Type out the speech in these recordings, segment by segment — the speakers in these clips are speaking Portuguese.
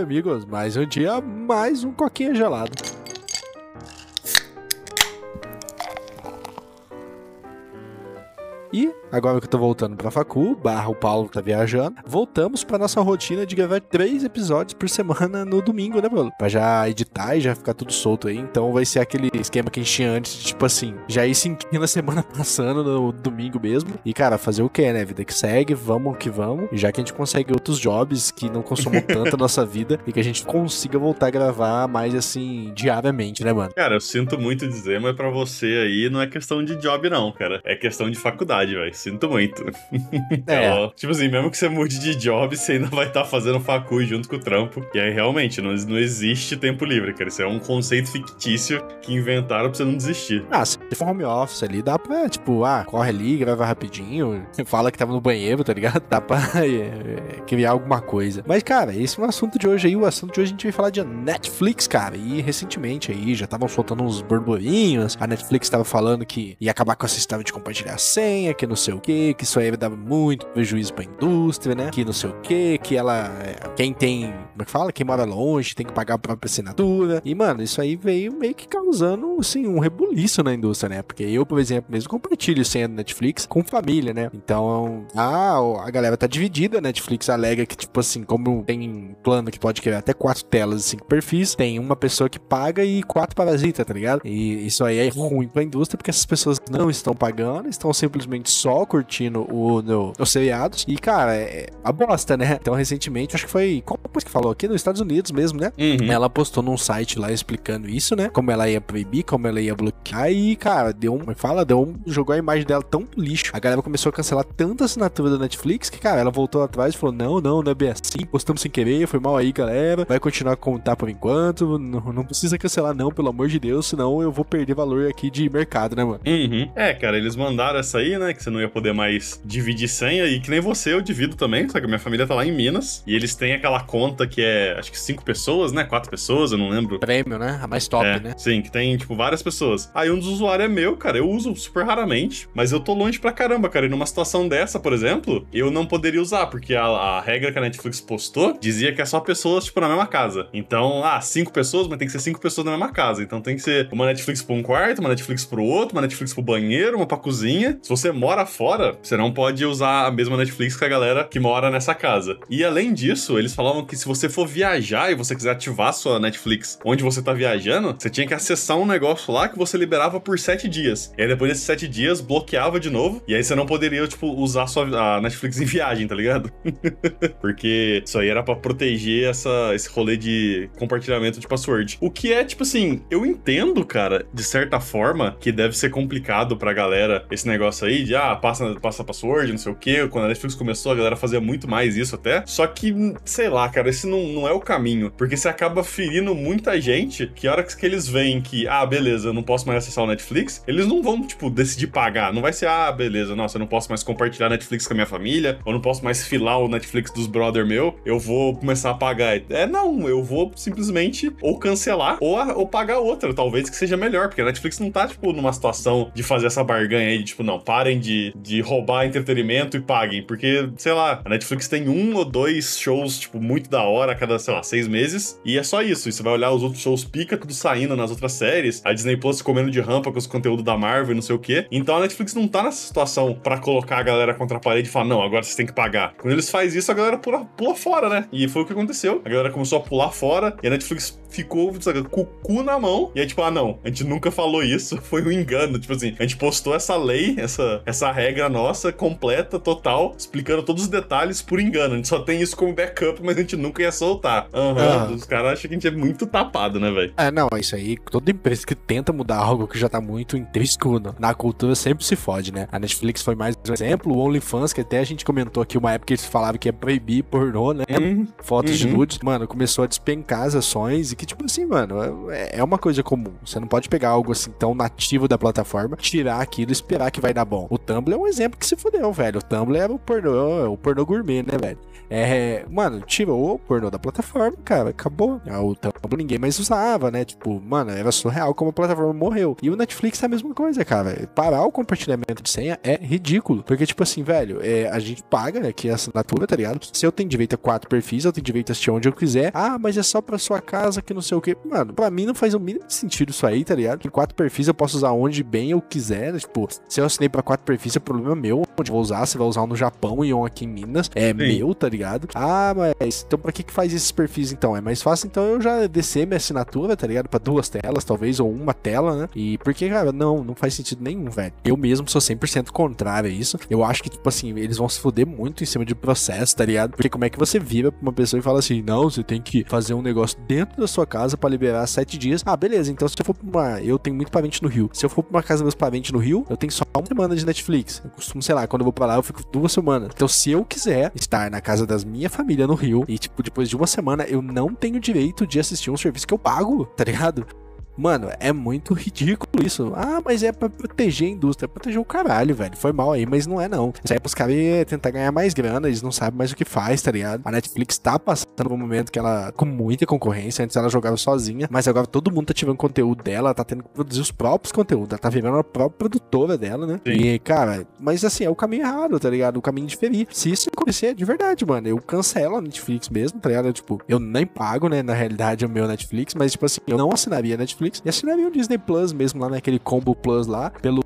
amigos. Mais um dia, mais um coquinha gelado. Agora que eu tô voltando pra facu, barra o Paulo tá viajando, voltamos pra nossa rotina de gravar três episódios por semana no domingo, né, Bruno? Pra já editar e já ficar tudo solto aí. Então vai ser aquele esquema que a gente tinha antes, de, tipo assim, já ir sentindo a semana passando no domingo mesmo. E, cara, fazer o que, né? Vida que segue, vamos que vamos. E já que a gente consegue outros jobs que não consumam tanto a nossa vida e que a gente consiga voltar a gravar mais assim, diariamente, né, mano? Cara, eu sinto muito dizer, mas pra você aí não é questão de job, não, cara. É questão de faculdade velho. Sinto muito. É. Então, tipo assim, mesmo que você mude de job, você ainda vai estar tá fazendo facu junto com o trampo. E aí, realmente, não, não existe tempo livre, cara. Isso é um conceito fictício que inventaram pra você não desistir. Ah, se for home office ali, dá pra, tipo, ah, corre ali, grava rapidinho, fala que tava no banheiro, tá ligado? Dá pra é, criar alguma coisa. Mas, cara, esse é o assunto de hoje aí. O assunto de hoje a gente vai falar de Netflix, cara. E recentemente aí já estavam soltando uns burburinhos. A Netflix tava falando que ia acabar com a sistema de compartilhar senha, que não sei o que, que isso aí vai dar muito prejuízo pra indústria, né? Que não sei o que, que ela. Quem tem. Como é que fala? Quem mora longe tem que pagar a própria assinatura. E, mano, isso aí veio meio que causando, assim, um rebuliço na indústria, né? Porque eu, por exemplo, mesmo compartilho senha do Netflix com família, né? Então, a, a galera tá dividida. A Netflix alega que, tipo assim, como tem plano que pode criar até quatro telas e cinco perfis, tem uma pessoa que paga e quatro parasitas, tá ligado? E isso aí é ruim pra indústria porque essas pessoas não estão pagando, estão simplesmente só curtindo o, no, os seriados. E, cara, é a bosta, né? Então, recentemente, acho que foi. Qual coisa que falou aqui? Nos Estados Unidos mesmo, né? Uhum. Ela postou num site lá explicando isso, né? Como ela ia proibir, como ela ia bloquear. E, cara, deu um. É fala, deu um. Jogou a imagem dela tão lixo. A galera começou a cancelar tanta assinatura da Netflix que, cara, ela voltou atrás e falou: não, não, não é bem assim. Postamos sem querer, foi mal aí, galera. Vai continuar a contar por enquanto. Não, não precisa cancelar, não, pelo amor de Deus, senão eu vou perder valor aqui de mercado, né, mano? Uhum. É, cara, eles mandaram essa aí, né? Que você não ia poder mais dividir senha. E que nem você, eu divido também, só que minha família tá lá em Minas. E eles têm aquela conta que é, acho que cinco pessoas, né? Quatro pessoas, eu não lembro. Prêmio, né? A mais top, é, né? Sim, que tem, tipo, várias pessoas. Aí um dos usuários é meu, cara. Eu uso super raramente, mas eu tô longe pra caramba, cara. E numa situação dessa, por exemplo, eu não poderia usar, porque a, a regra que a Netflix postou dizia que é só pessoas, tipo, na mesma casa. Então, ah, cinco pessoas, mas tem que ser cinco pessoas na mesma casa. Então tem que ser uma Netflix pra um quarto, uma Netflix pro outro, uma Netflix pro banheiro, uma pra cozinha. Se você mora fora, você não pode usar a mesma Netflix que a galera que mora nessa casa. E além disso, eles falavam que se você for viajar e você quiser ativar sua Netflix onde você tá viajando, você tinha que acessar um negócio lá que você liberava por sete dias. E aí depois desses sete dias, bloqueava de novo. E aí você não poderia, tipo, usar sua a Netflix em viagem, tá ligado? Porque isso aí era para proteger essa, esse rolê de compartilhamento de password. O que é, tipo assim, eu entendo, cara, de certa forma, que deve ser complicado pra galera esse negócio aí de, ah, passa, passa password, não sei o quê. Quando a Netflix começou, a galera fazia muito mais isso até. Só que, sei lá, cara, esse não, não é o caminho. Porque você acaba ferindo muita gente que a hora que eles veem que, ah, beleza, eu não posso mais acessar o Netflix, eles não vão, tipo, decidir pagar. Não vai ser, ah, beleza, nossa, eu não posso mais compartilhar Netflix com a minha família, eu não posso mais filar o Netflix dos brother meu, eu vou começar a pagar. É, não, eu vou simplesmente ou cancelar ou, ou pagar outra, talvez que seja melhor, porque a Netflix não tá, tipo, numa situação de fazer essa barganha aí, de, tipo, não, parem de, de roubar entretenimento e paguem, porque, sei lá, a Netflix tem um ou dois shows, tipo, muito da hora a cada, sei lá, seis meses, e é só isso. E você vai olhar os outros shows pica, tudo saindo nas outras séries, a Disney Plus comendo de rampa com os conteúdos da Marvel e não sei o quê. Então a Netflix não tá nessa situação para colocar a galera contra a parede e falar, não, agora vocês têm que pagar. Quando eles fazem isso, a galera pula, pula fora, né? E foi o que aconteceu. A galera começou a pular fora e a Netflix ficou, sabe, com o cu na mão. E aí, tipo, ah, não, a gente nunca falou isso, foi um engano. Tipo assim, a gente postou essa lei, essa, essa regra nossa, completa, total, explicando todos os detalhes por engano. A gente só tem isso como backup, mas a gente nunca ia soltar. Aham, uhum. os caras acham que a gente é muito tapado, né, velho? É, não, isso aí, toda empresa que tenta mudar algo que já tá muito intrínseco na cultura sempre se fode, né? A Netflix foi mais um exemplo, o OnlyFans, que até a gente comentou aqui uma época que eles falavam que ia proibir pornô, né? Uhum. Fotos uhum. de nudes. Mano, começou a despencar as ações e que, tipo assim, mano, é, é uma coisa comum. Você não pode pegar algo assim tão nativo da plataforma, tirar aquilo e esperar que vai dar bom. O Tumblr é um exemplo que se fudeu, velho. O Tumblr era o pornô, o pornô gourmet, né, velho? É, mano, tirou o pornô da plataforma, cara, acabou. Ah, o Tumblr ninguém mais usava, né? Tipo, mano, era surreal como a plataforma morreu. E o Netflix é a mesma coisa, cara. Parar o compartilhamento de senha é ridículo. Porque, tipo assim, velho, é, a gente paga aqui a assinatura, tá ligado? Se eu tenho direito a quatro perfis, eu tenho direito a assistir onde eu quiser. Ah, mas é só pra sua casa que não sei o que. Mano, pra mim não faz o mínimo sentido isso aí, tá ligado? Que quatro perfis eu posso usar onde bem eu quiser. Né? Tipo, se eu assinei pra quatro perfis, é problema meu. Onde eu vou usar, você vai usar um no Japão e um aqui em Minas. É Sim. meu, tá ligado? Ah, mas então pra que que faz esses perfis então? É mais fácil então eu já descer minha assinatura, tá ligado? Pra duas telas, talvez, ou uma tela, né? E porque, cara, não, não faz sentido nenhum, velho. Eu mesmo sou 100% contrário a isso. Eu acho que, tipo assim, eles vão se foder muito em cima de processo, tá ligado? Porque como é que você vira pra uma pessoa e fala assim, não, você tem que fazer um negócio dentro da sua casa pra liberar sete dias. Ah, beleza, então se eu for pra uma... Eu tenho muito parente no Rio. Se eu for pra uma casa dos meus parentes no Rio, eu tenho só uma semana de Netflix. Eu costumo, sei lá, quando eu vou pra lá, eu fico duas semanas. Então, se eu quiser estar na casa das minha família no Rio e, tipo, depois de uma semana, eu não tenho direito de assistir um serviço que eu pago, tá ligado? Mano, é muito ridículo isso. Ah, mas é pra proteger a indústria. Proteger o caralho, velho. Foi mal aí, mas não é não. Isso aí é pros caras tentar ganhar mais grana, eles não sabem mais o que faz, tá ligado? A Netflix tá passando por um momento que ela, com muita concorrência, antes ela jogava sozinha, mas agora todo mundo tá tirando conteúdo dela, ela tá tendo que produzir os próprios conteúdos, ela tá virando a própria produtora dela, né? Sim. E, cara, mas assim, é o caminho errado, tá ligado? O caminho de ferir. Se isso acontecer, de verdade, mano, eu cancelo a Netflix mesmo, tá ligado? Eu, tipo, eu nem pago, né, na realidade, o meu Netflix, mas, tipo assim, eu não assinaria a Netflix Netflix. E assinaria o Disney Plus mesmo lá naquele combo Plus lá, pelo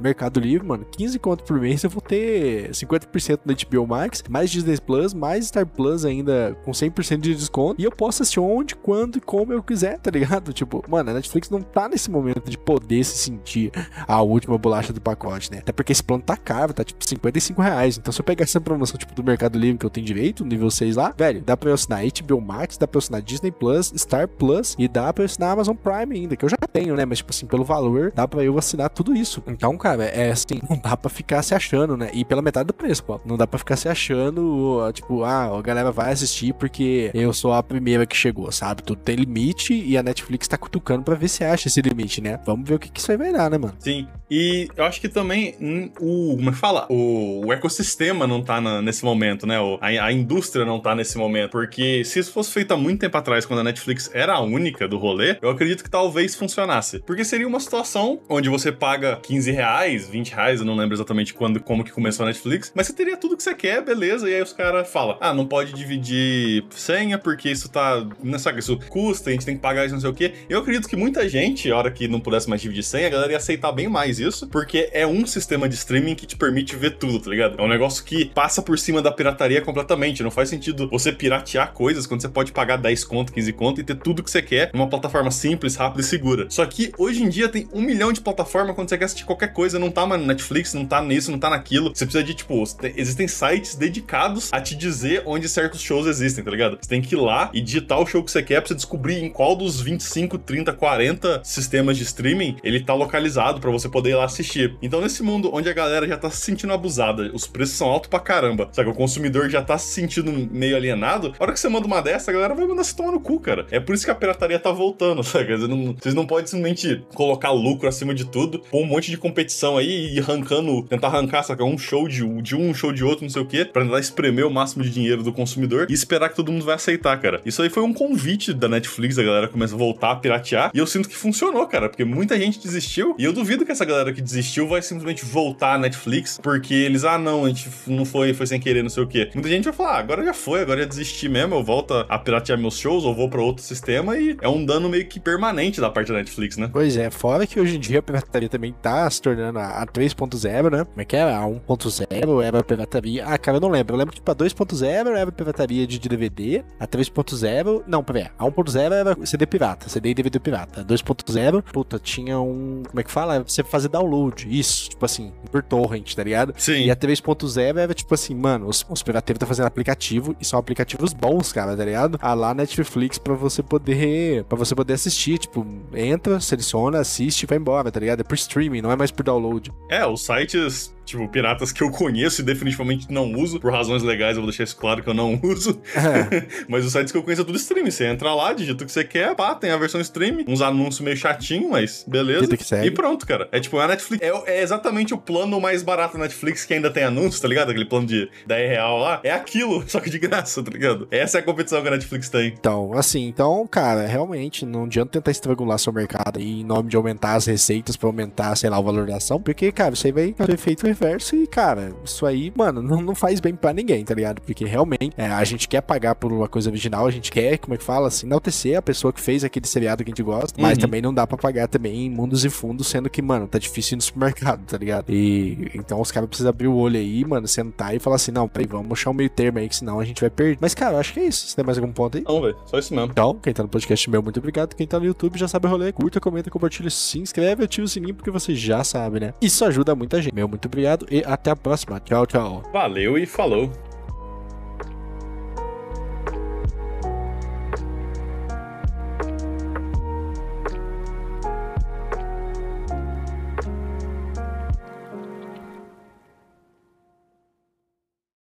Mercado Livre, mano. 15 conto por mês eu vou ter 50% da HBO Max, mais Disney Plus, mais Star Plus ainda com 100% de desconto. E eu posso assistir onde, quando e como eu quiser, tá ligado? Tipo, mano, a Netflix não tá nesse momento de poder se sentir a última bolacha do pacote, né? Até porque esse plano tá caro, tá tipo 55 reais. Então se eu pegar essa promoção tipo do Mercado Livre que eu tenho direito, nível 6 lá, velho, dá pra eu assinar HBO Max, dá pra eu assinar Disney Plus, Star Plus e dá pra eu assinar Amazon Prime ainda, que eu já tenho, né? Mas, tipo assim, pelo valor, dá pra eu assinar tudo isso. Então, cara, é assim, não dá pra ficar se achando, né? E pela metade do preço, pô. Não dá pra ficar se achando, tipo, ah, a galera vai assistir porque eu sou a primeira que chegou, sabe? Tudo tem limite e a Netflix tá cutucando pra ver se acha esse limite, né? Vamos ver o que, que isso aí vai dar, né, mano? Sim. E eu acho que também hum, o. Como é que fala? O, o ecossistema não tá na, nesse momento, né? O, a, a indústria não tá nesse momento. Porque se isso fosse feito há muito tempo atrás, quando a Netflix era a única do rolê, eu acredito que talvez funcionasse. Porque seria uma situação onde você paga 15 reais, 20 reais, eu não lembro exatamente quando, como que começou a Netflix, mas você teria tudo que você quer, beleza, e aí os caras falam, ah, não pode dividir senha porque isso tá, não sabe, isso custa, a gente tem que pagar isso, não sei o quê. Eu acredito que muita gente, a hora que não pudesse mais dividir senha, a galera ia aceitar bem mais isso, porque é um sistema de streaming que te permite ver tudo, tá ligado? É um negócio que passa por cima da pirataria completamente, não faz sentido você piratear coisas quando você pode pagar 10 conto, 15 conto e ter tudo que você quer numa plataforma simples, rápida e segura. Só que hoje em dia tem um milhão de plataformas quando você quer assistir qualquer coisa, não tá no Netflix, não tá nisso, não tá naquilo. Você precisa de, tipo, existem sites dedicados a te dizer onde certos shows existem, tá ligado? Você tem que ir lá e digitar o show que você quer pra você descobrir em qual dos 25, 30, 40 sistemas de streaming ele tá localizado para você poder ir lá assistir. Então, nesse mundo onde a galera já tá se sentindo abusada, os preços são altos pra caramba, sabe? O consumidor já tá se sentindo meio alienado. A hora que você manda uma dessa, a galera vai mandar se tomar no cu, cara. É por isso que a pirataria tá voltando, sabe? Vocês não, vocês não podem simplesmente colocar lucro acima de tudo, pôr um monte de competição aí e arrancando, tentar arrancar, saca? Um show de, de um, show de outro, não sei o quê, pra tentar espremer o máximo de dinheiro do consumidor e esperar que todo mundo vai aceitar, cara. Isso aí foi um convite da Netflix, a galera começa a voltar a piratear, e eu sinto que funcionou, cara, porque muita gente desistiu, e eu duvido que essa galera que desistiu vai simplesmente voltar à Netflix, porque eles, ah, não, a gente não foi, foi sem querer, não sei o quê. Muita gente vai falar, ah, agora já foi, agora já desisti mesmo, eu volto a piratear meus shows, ou vou pra outro sistema, e é um dano meio que permanente da parte da Netflix, né? Pois é, fora que hoje em dia a pirataria também tá se tornando a, a 3.0, né? Como é que é? A 1.0 era a pirataria. Ah, cara, eu não lembro. Eu lembro que tipo, a 2.0 era pirataria de DVD, a 3.0. Não, peraí. A 1.0 era CD pirata, CD e DVD pirata. A 2.0, puta, tinha um. Como é que fala? Você fazer download. Isso, tipo assim, por torrent, tá ligado? Sim. E a 3.0 era tipo assim, mano, os, os pirateiros estão fazendo aplicativo e são aplicativos bons, cara, tá ligado? A lá Netflix pra você poder. para você poder assistir. Tipo, entra, seleciona, assiste e vai embora, tá ligado? É por streaming, não é mais por download download. É, os sites tipo, piratas que eu conheço e definitivamente não uso, por razões legais, eu vou deixar isso claro que eu não uso. É. mas os sites que eu conheço é tudo streaming. Você entra lá, digita o que você quer, pá, tem a versão streaming, uns anúncios meio chatinho, mas beleza. E pronto, cara. É tipo, a Netflix é, é, exatamente o plano mais barato da Netflix que ainda tem anúncios, tá ligado? Aquele plano de 10 real lá. É aquilo, só que de graça, tá ligado? Essa é a competição que a Netflix tem. Então, assim, então, cara, realmente, não adianta tentar estrangular seu mercado aí em nome de aumentar as receitas pra aumentar, sei lá, o valor da porque, cara, isso aí vai ter efeito reverso e, cara, isso aí, mano, não, não faz bem para ninguém, tá ligado? Porque realmente é, a gente quer pagar por uma coisa original, a gente quer, como é que fala, assim, enaltecer a pessoa que fez aquele seriado que a gente gosta, uhum. mas também não dá para pagar também em mundos e fundos, sendo que, mano, tá difícil ir no supermercado, tá ligado? E então os caras precisam abrir o olho aí, mano, sentar e falar assim, não, peraí, vamos achar um meio termo aí, que senão a gente vai perder. Mas, cara, eu acho que é isso. Você tem mais algum ponto aí? Não, velho, só isso mesmo. Então, quem tá no podcast meu, muito obrigado. Quem tá no YouTube já sabe o rolê, curta, comenta, compartilha, se inscreve, ativa o sininho, porque você já sabe, né? Isso ajuda muita gente. Meu, muito obrigado e até a próxima. Tchau, tchau. Valeu e falou.